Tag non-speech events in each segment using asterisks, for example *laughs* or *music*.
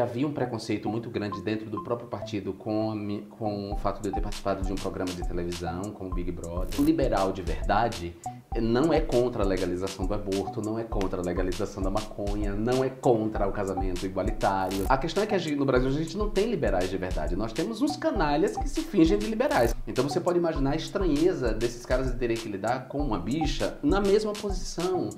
Havia um preconceito muito grande dentro do próprio partido com, com o fato de eu ter participado de um programa de televisão como Big Brother. O liberal de verdade não é contra a legalização do aborto, não é contra a legalização da maconha, não é contra o casamento igualitário. A questão é que no Brasil a gente não tem liberais de verdade, nós temos uns canalhas que se fingem de liberais. Então você pode imaginar a estranheza desses caras de terem que lidar com uma bicha na mesma posição,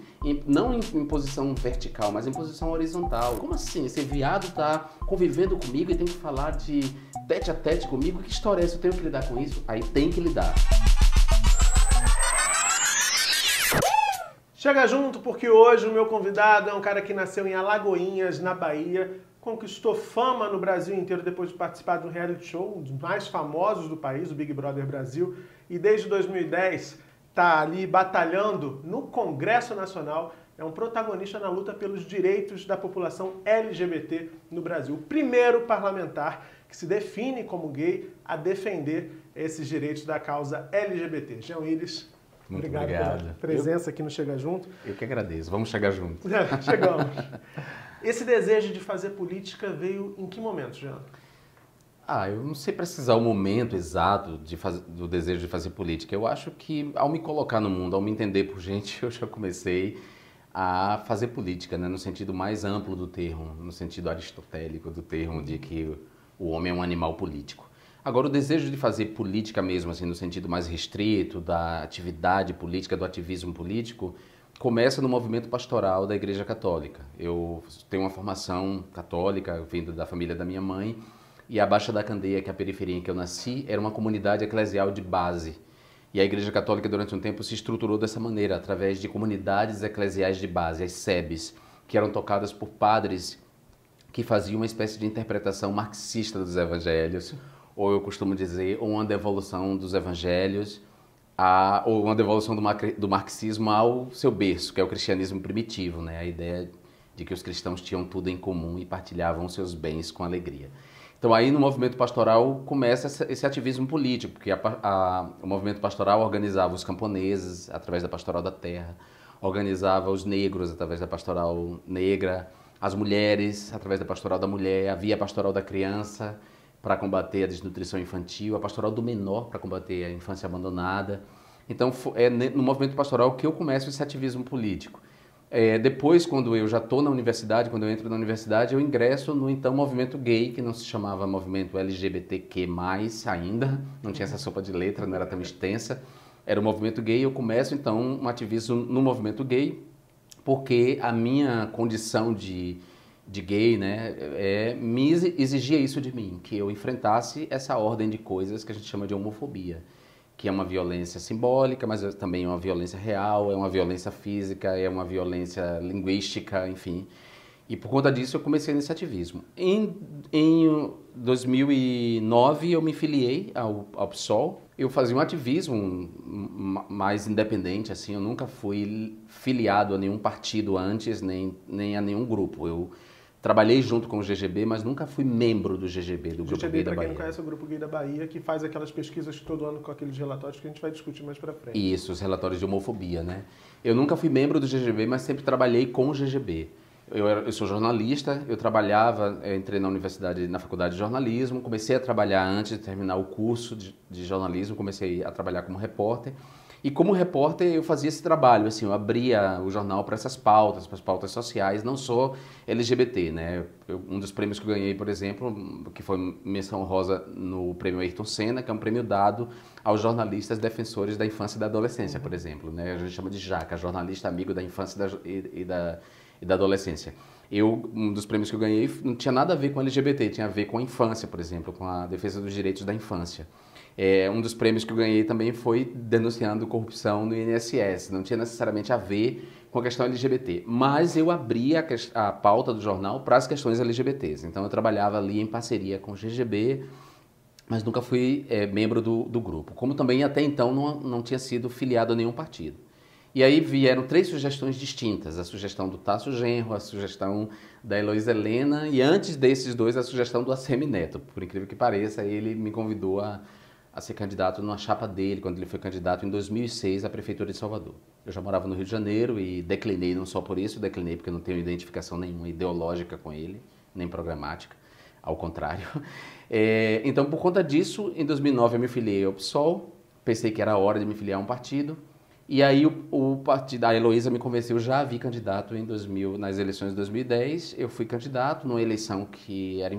não em, posição vertical, mas em posição horizontal. Como assim? Esse viado tá convivendo comigo e tem que falar de tete a tete comigo? Que história é essa? Eu tenho que lidar com isso? Aí tem que lidar. Chega junto porque hoje o meu convidado é um cara que nasceu em Alagoinhas, na Bahia, conquistou fama no Brasil inteiro depois de participar de um reality show, um dos mais famosos do país, o Big Brother Brasil, e desde 2010 está ali batalhando no Congresso Nacional, é um protagonista na luta pelos direitos da população LGBT no Brasil. O primeiro parlamentar que se define como gay a defender esses direitos da causa LGBT. Jean Willis, muito obrigado, obrigado. pela presença eu, aqui no Chega Junto. Eu que agradeço. Vamos chegar junto. *laughs* É, chegamos. *laughs* Esse desejo de fazer política veio em que momento, Jean? Ah, eu não sei precisar o momento exato de fazer, do desejo de fazer política. Eu acho que ao me colocar no mundo, ao me entender por *laughs* gente, eu já comecei a fazer política, né, no sentido mais amplo do termo, no sentido aristotélico do termo de que o homem é um animal político. Agora, o desejo de fazer política mesmo, assim, no sentido mais restrito, da atividade política, do ativismo político, começa no movimento pastoral da Igreja Católica. Eu tenho uma formação católica, vindo da família da minha mãe, e a Baixa da Candeia, que é a periferia em que eu nasci, era uma comunidade eclesial de base. E a Igreja Católica, durante um tempo, se estruturou dessa maneira, através de comunidades eclesiais de base, as SEBs, que eram tocadas por padres que faziam uma espécie de interpretação marxista dos evangelhos, ou eu costumo dizer, uma devolução dos evangelhos, a, ou uma devolução do, do marxismo ao seu berço, que é o cristianismo primitivo, né? a ideia de que os cristãos tinham tudo em comum e partilhavam seus bens com alegria. Então aí no movimento pastoral começa esse ativismo político, porque a, a, o movimento pastoral organizava os camponeses através da pastoral da terra, organizava os negros através da pastoral negra, as mulheres através da pastoral da mulher, havia a pastoral da criança, para combater a desnutrição infantil, a pastoral do menor para combater a infância abandonada. Então, é no movimento pastoral que eu começo esse ativismo político. É, depois, quando eu já estou na universidade, quando eu entro na universidade, eu ingresso no então movimento gay, que não se chamava movimento LGBTQ+, ainda, não tinha essa sopa de letra, não era tão extensa, era o movimento gay, eu começo então um ativismo no movimento gay, porque a minha condição de de gay, né, é, me exigia isso de mim, que eu enfrentasse essa ordem de coisas que a gente chama de homofobia, que é uma violência simbólica, mas também é uma violência real, é uma violência física, é uma violência linguística, enfim. E por conta disso eu comecei nesse ativismo. Em, em 2009 eu me filiei ao, ao PSOL. Eu fazia um ativismo mais independente, assim. Eu nunca fui filiado a nenhum partido antes, nem, nem a nenhum grupo. Eu Trabalhei junto com o GGB, mas nunca fui membro do GGB, do Grupo GGB, Gay da Bahia. quem não conhece, é o Grupo Gay da Bahia, que faz aquelas pesquisas todo ano com aqueles relatórios que a gente vai discutir mais para frente. Isso, os relatórios de homofobia, né? Eu nunca fui membro do GGB, mas sempre trabalhei com o GGB. Eu, era, eu sou jornalista, eu trabalhava, eu entrei na universidade, na faculdade de jornalismo, comecei a trabalhar antes de terminar o curso de, de jornalismo, comecei a trabalhar como repórter. E como repórter eu fazia esse trabalho, assim, eu abria o jornal para essas pautas, para as pautas sociais, não só LGBT, né? Eu, um dos prêmios que eu ganhei, por exemplo, que foi menção rosa no prêmio Ayrton Senna, que é um prêmio dado aos jornalistas defensores da infância e da adolescência, por exemplo, né? A gente chama de JACA, jornalista amigo da infância e da, e, e da, e da adolescência. Eu, um dos prêmios que eu ganhei não tinha nada a ver com LGBT, tinha a ver com a infância, por exemplo, com a defesa dos direitos da infância. É, um dos prêmios que eu ganhei também foi denunciando corrupção no INSS. Não tinha necessariamente a ver com a questão LGBT, mas eu abri a, a pauta do jornal para as questões LGBTs. Então eu trabalhava ali em parceria com o GGB, mas nunca fui é, membro do, do, grupo. Como também até então não, não tinha sido filiado a nenhum partido. E aí vieram três sugestões distintas: a sugestão do Tasso Genro, a sugestão da Heloísa Helena e antes desses dois a sugestão do Assemi Neto. Por incrível que pareça, ele me convidou a a ser candidato numa chapa dele, quando ele foi candidato em 2006 à Prefeitura de Salvador. Eu já morava no Rio de Janeiro e declinei não só por isso, declinei porque não tenho identificação nenhuma ideológica com ele, nem programática, ao contrário. *laughs* É, então, por conta disso, em 2009 eu me filiei ao PSOL, pensei que era hora de me filiar a um partido, e aí o, o partido, a Heloísa me convenceu já a vir candidato em 2000, nas eleições de 2010, eu fui candidato numa eleição que era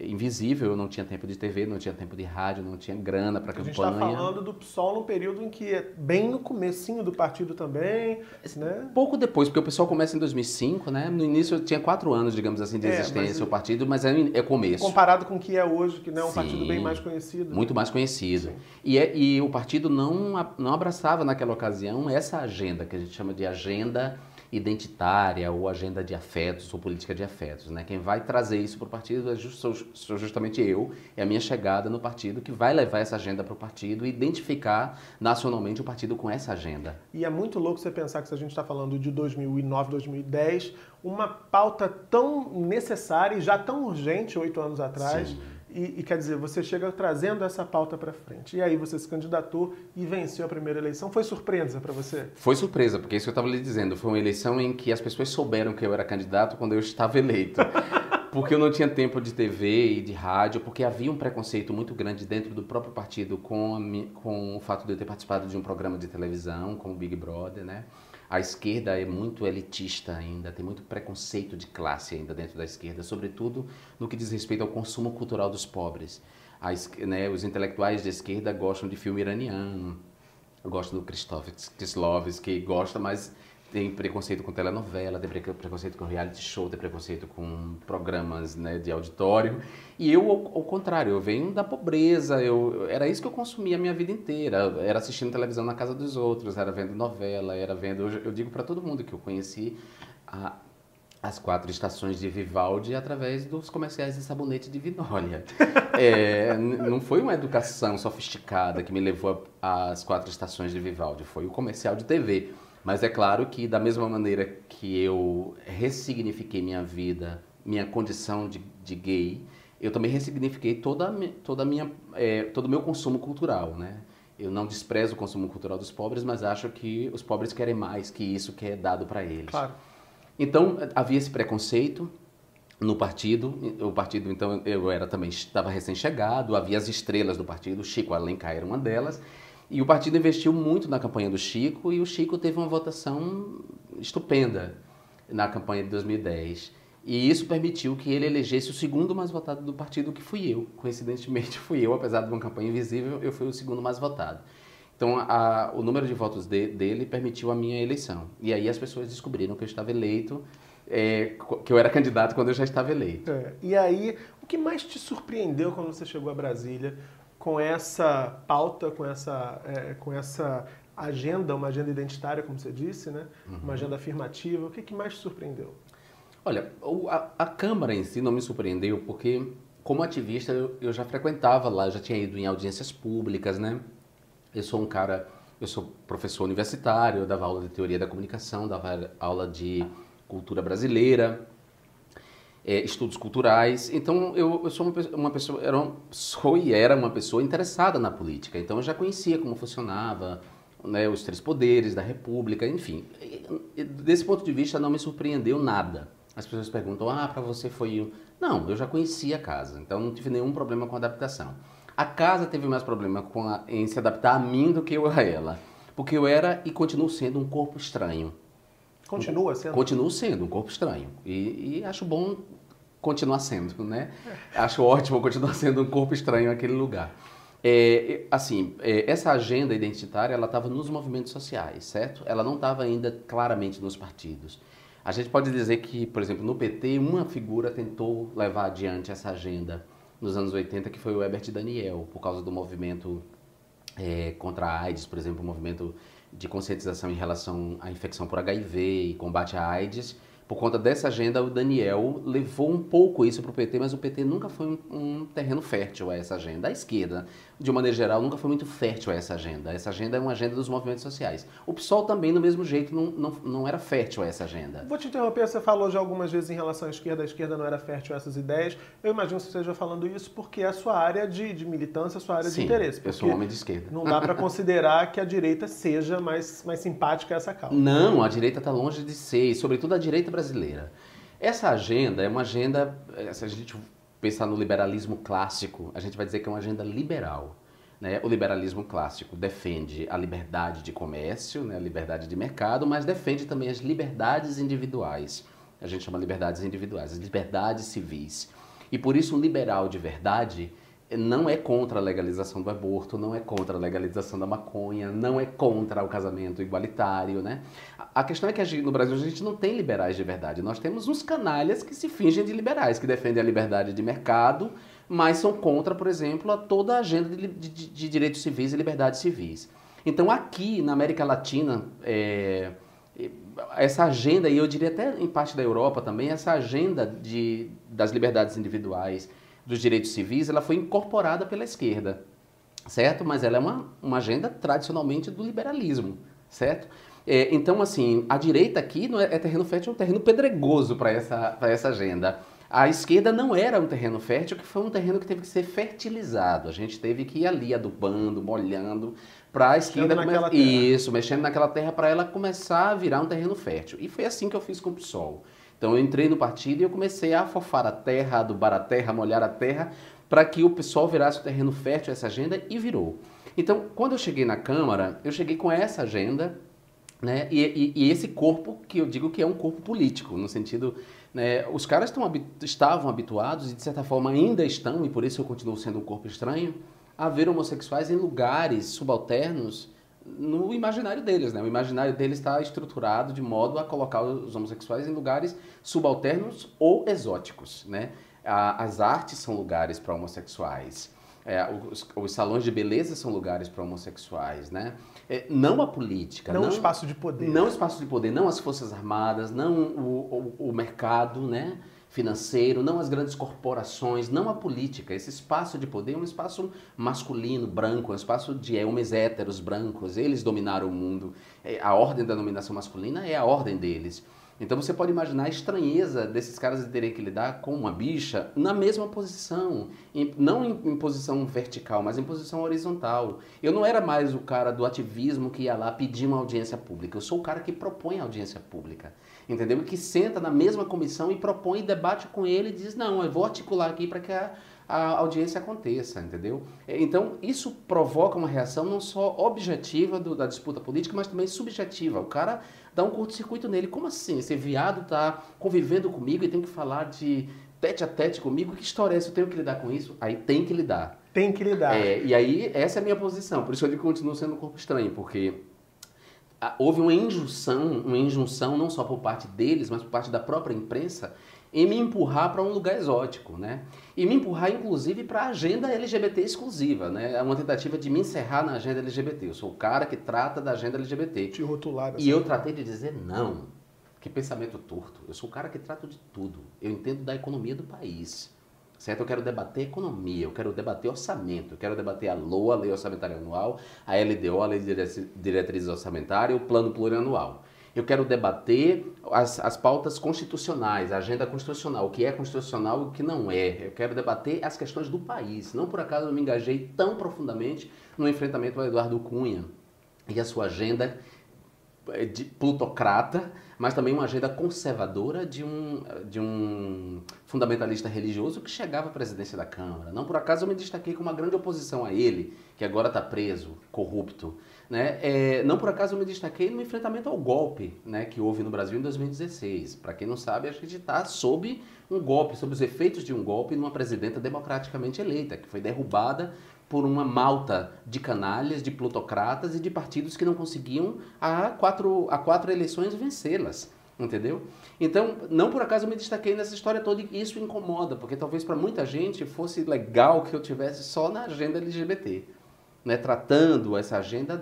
invisível, eu não tinha tempo de TV, não tinha tempo de rádio, não tinha grana para campanha. A gente está falando do PSOL no período em que é bem no comecinho do partido também, né? Pouco depois, porque o PSOL começa em 2005, né? No início tinha quatro anos, digamos assim, de é, existência o partido, mas é, é começo. Comparado com o que é hoje, que não é um Sim, partido bem mais conhecido. Muito mais conhecido. E, é, e o partido não, não abraçava naquela ocasião essa agenda, que a gente chama de agenda identitária ou agenda de afetos ou política de afetos. Né? Quem vai trazer isso para o partido é just, sou, justamente eu, é a minha chegada no partido que vai levar essa agenda para o partido e identificar nacionalmente o partido com essa agenda. E é muito louco você pensar que se a gente está falando de 2009, 2010, uma pauta tão necessária e já tão urgente oito anos atrás. Sim e, e, quer dizer, você chega trazendo essa pauta para frente. E aí você se candidatou e venceu a primeira eleição. Foi surpresa para você? Foi surpresa, porque isso que eu estava lhe dizendo. Foi uma eleição em que as pessoas souberam que eu era candidato quando eu estava eleito. *laughs* porque eu não tinha tempo de TV e de rádio, porque havia um preconceito muito grande dentro do próprio partido com, a, com o fato de eu ter participado de um programa de televisão, como Big Brother, né? A esquerda é muito elitista ainda, tem muito preconceito de classe ainda dentro da esquerda, sobretudo no que diz respeito ao consumo cultural dos pobres. A, né, os intelectuais de esquerda gostam de filme iraniano, gostam do Krzysztof Kislovski, gosta, mas tem preconceito com telenovela, tem preconceito com reality show, tem preconceito com programas né, de auditório. E eu, ao, ao, contrário, eu venho da pobreza, eu, era isso que eu consumia a minha vida inteira. Era assistindo televisão na casa dos outros, era vendo novela, era vendo. Eu, eu digo para todo mundo que eu conheci a, as quatro estações de Vivaldi através dos comerciais de sabonete de Vinólia. *laughs* É, não foi uma educação sofisticada que me levou às quatro estações de Vivaldi, foi o comercial de TV. Mas é claro que, da mesma maneira que eu ressignifiquei minha vida, minha condição de, de gay, eu também ressignifiquei toda, toda minha, é, todo o meu consumo cultural, né? Eu não desprezo o consumo cultural dos pobres, mas acho que os pobres querem mais que isso que é dado para eles. Claro. Então, havia esse preconceito no partido. O partido, então, eu era também estava recém-chegado, havia as estrelas do partido, Chico Alencar era uma delas. E o partido investiu muito na campanha do Chico e o Chico teve uma votação estupenda na campanha de 2010. E isso permitiu que ele elegesse o segundo mais votado do partido, que fui eu. Coincidentemente, *laughs* fui eu, apesar de uma campanha invisível, eu fui o segundo mais votado. Então, a, o número de votos de, dele permitiu a minha eleição. E aí as pessoas descobriram que eu estava eleito, é, que eu era candidato quando eu já estava eleito. É. E aí, o que mais te surpreendeu quando você chegou a Brasília? Com essa pauta, com essa, é, com essa agenda, uma agenda identitária, como você disse, né? Uhum. uma agenda afirmativa. O que, que mais te surpreendeu? Olha, a, a, Câmara em si não me surpreendeu, porque como ativista eu, eu já frequentava lá, já tinha ido em audiências públicas, né? Eu sou um cara, eu sou professor universitário, eu dava aula de teoria da comunicação, dava aula de cultura brasileira, é, estudos culturais. Então eu, eu sou uma, uma pessoa, era uma, sou e era uma pessoa interessada na política. Então eu já conhecia como funcionava né, os três poderes da República, enfim. Desse ponto de vista não me surpreendeu nada. As pessoas perguntam: ah, para você foi Não, eu já conhecia a casa, então não tive nenhum problema com a adaptação. A casa teve mais problema com a, em se adaptar a mim do que eu a ela. Porque eu era e continuo sendo um corpo estranho. Continua sendo? Continuo sendo um corpo estranho. E, e acho bom continuar sendo, né? Acho ótimo continuar *laughs* sendo um corpo estranho naquele lugar. É, assim, é, essa agenda identitária, ela estava nos movimentos sociais, certo? Ela não estava ainda claramente nos partidos. A gente pode dizer que, por exemplo, no PT, uma figura tentou levar adiante essa agenda nos anos 80, que foi o Herbert Daniel, por causa do movimento é, contra a AIDS, por exemplo, o movimento de conscientização em relação à infecção por HIV e combate à AIDS, por conta dessa agenda, o Daniel levou um pouco isso para o PT, mas o PT nunca foi um, um, terreno fértil a essa agenda. A esquerda, de uma maneira geral, nunca foi muito fértil a essa agenda. Essa agenda é uma agenda dos movimentos sociais. O PSOL também, do mesmo jeito, não, não, não era fértil a essa agenda. Vou te interromper, você falou já algumas vezes em relação à esquerda, a esquerda não era fértil a essas ideias. Eu imagino que você esteja falando isso porque é a sua área de, de militância, a sua área Sim, de interesse. eu sou um homem de esquerda. Não dá para considerar que a direita seja mais, mais simpática a essa causa. Não, a direita está longe de ser, e sobretudo a direita brasileira. Essa agenda é uma agenda, eh, se a gente pensar no liberalismo clássico, a gente vai dizer que é uma agenda liberal. Né? O liberalismo clássico defende a liberdade de comércio, né? a liberdade de mercado, mas defende também as liberdades individuais. A gente chama liberdades individuais, as liberdades civis. E por isso um liberal de verdade não é contra a legalização do aborto, não é contra a legalização da maconha, não é contra o casamento igualitário, né? A questão é que no Brasil a gente não tem liberais de verdade. Nós temos uns canalhas que se fingem de liberais, que defendem a liberdade de mercado, mas são contra, por exemplo, a toda a agenda de, de, de direitos civis e liberdades civis. Então aqui na América Latina, é, essa agenda, e eu diria até em parte da Europa também, essa agenda de, das liberdades individuais, dos direitos civis, ela foi incorporada pela esquerda, certo? Mas ela é uma, uma agenda tradicionalmente do liberalismo, certo? É, então, assim, a direita aqui não é, é terreno fértil, é um terreno pedregoso para essa, essa agenda. A esquerda não era um terreno fértil, que foi um terreno que teve que ser fertilizado. A gente teve que ir ali adubando, molhando, para a esquerda começar. Isso, mexendo naquela terra para ela começar a virar um terreno fértil. E foi assim que eu fiz com o PSOL. Então eu entrei no partido e eu comecei a afofar a terra, adubar a terra, molhar a terra, para que o pessoal virasse o terreno fértil essa agenda e virou. Então, quando eu cheguei na Câmara, eu cheguei com essa agenda né? E, e, e, esse corpo que eu digo que é um corpo político, no sentido, né, os caras estão, estavam habituados e de certa forma ainda estão, e por isso eu continuo sendo um corpo estranho, a ver homossexuais em lugares subalternos no imaginário deles, né? O imaginário deles está estruturado de modo a colocar os homossexuais em lugares subalternos ou exóticos, né? As artes são lugares para homossexuais. É, os, os, salões de beleza são lugares para homossexuais, né? É, não a política. Não, o espaço de poder. Não espaço de poder, não as forças armadas, não o, o, o mercado, né? Financeiro, não as grandes corporações, não a política. Esse espaço de poder é um espaço masculino, branco, é um espaço de homens héteros, brancos. Eles dominaram o mundo. É, a ordem da dominação masculina é a ordem deles. Então você pode imaginar a estranheza desses caras de terem que lidar com uma bicha na mesma posição, em, não em, em, posição vertical, mas em posição horizontal. Eu não era mais o cara do ativismo que ia lá pedir uma audiência pública. Eu sou o cara que propõe a audiência pública, entendeu? Que senta na mesma comissão e propõe debate com ele e diz não, eu vou articular aqui para que a a audiência aconteça, entendeu? Então, isso provoca uma reação não só objetiva do, da disputa política, mas também subjetiva. O cara dá um curto-circuito nele. Como assim? Esse viado está convivendo comigo e tem que falar de tete a tete comigo? Que história é essa? Eu tenho que lidar com isso? Aí tem que lidar. Tem que lidar. É, e aí, essa é a minha posição. Por isso eu continuo sendo um corpo estranho, porque houve uma injunção, uma injunção não só por parte deles, mas por parte da própria imprensa, em me empurrar para um lugar exótico, né? E me empurrar, inclusive, para a agenda LGBT exclusiva, né? É uma tentativa de me encerrar na agenda LGBT. Eu sou o cara que trata da agenda LGBT. Te rotular. E eu tratei de dizer não. Que pensamento torto. Eu sou o cara que trata de tudo. Eu entendo da economia do país. Certo? Eu quero debater economia, eu quero debater orçamento, eu quero debater a LOA, a Lei Orçamentária Anual, a LDO, a Lei de Diretrizes Orçamentárias, o Plano Plurianual. Eu quero debater as, as pautas constitucionais, a agenda constitucional, o que é constitucional e o que não é. Eu quero debater as questões do país. Não por acaso eu me engajei tão profundamente no enfrentamento ao Eduardo Cunha e a sua agenda eh, de plutocrata, mas também uma agenda conservadora de um, de um fundamentalista religioso que chegava à presidência da Câmara. Não por acaso eu me destaquei com uma grande oposição a ele, que agora está preso, corrupto. Né? É, não por acaso eu me destaquei no enfrentamento ao golpe né, que houve no Brasil em 2016. Para quem não sabe, a gente está sob um golpe, sob os efeitos de um golpe numa presidenta democraticamente eleita, que foi derrubada por uma malta de canalhas, de plutocratas e de partidos que não conseguiam a quatro, a quatro eleições vencê-las. Entendeu? Então, não por acaso eu me destaquei nessa história toda e isso incomoda, porque talvez para muita gente fosse legal que eu tivesse só na agenda LGBT né, tratando essa agenda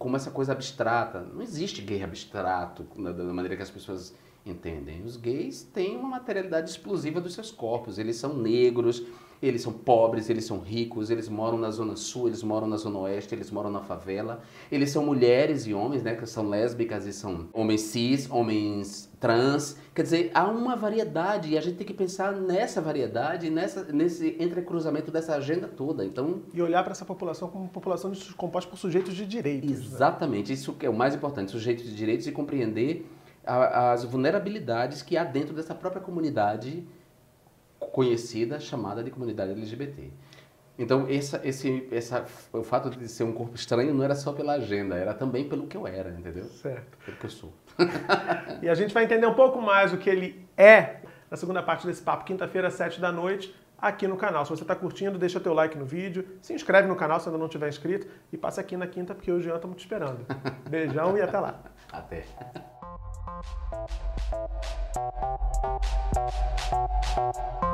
como essa coisa abstrata. Não existe gay abstrato da, da maneira que as pessoas entendem. Os gays têm uma materialidade explosiva dos seus corpos. Eles são negros, eles são pobres, eles são ricos, eles moram na zona sul, eles moram na zona oeste, eles moram na favela. Eles são mulheres e homens, né, que são lésbicas e são homens cis, homens trans. Quer dizer, há uma variedade e a gente tem que pensar nessa variedade, nessa, nesse entrecruzamento dessa agenda toda. Então, e olhar para essa população como uma população composta por sujeitos de direitos. Né? Exatamente, né? isso que é o mais importante, sujeitos de direitos e compreender a, as vulnerabilidades que há dentro dessa própria comunidade conhecida chamada de comunidade LGBT. Então, essa, esse, essa, o fato de ser um corpo estranho não era só pela agenda, era também pelo que eu era, entendeu? Certo. Pelo que eu sou. *laughs* e a gente vai entender um pouco mais o que ele é na segunda parte desse papo, quinta-feira, às sete da noite, aqui no canal. Se você está curtindo, deixa teu like no vídeo, se inscreve no canal se ainda não tiver inscrito e passa aqui na quinta porque o Jean está te esperando. *laughs* Beijão e até lá. Até. Thank you.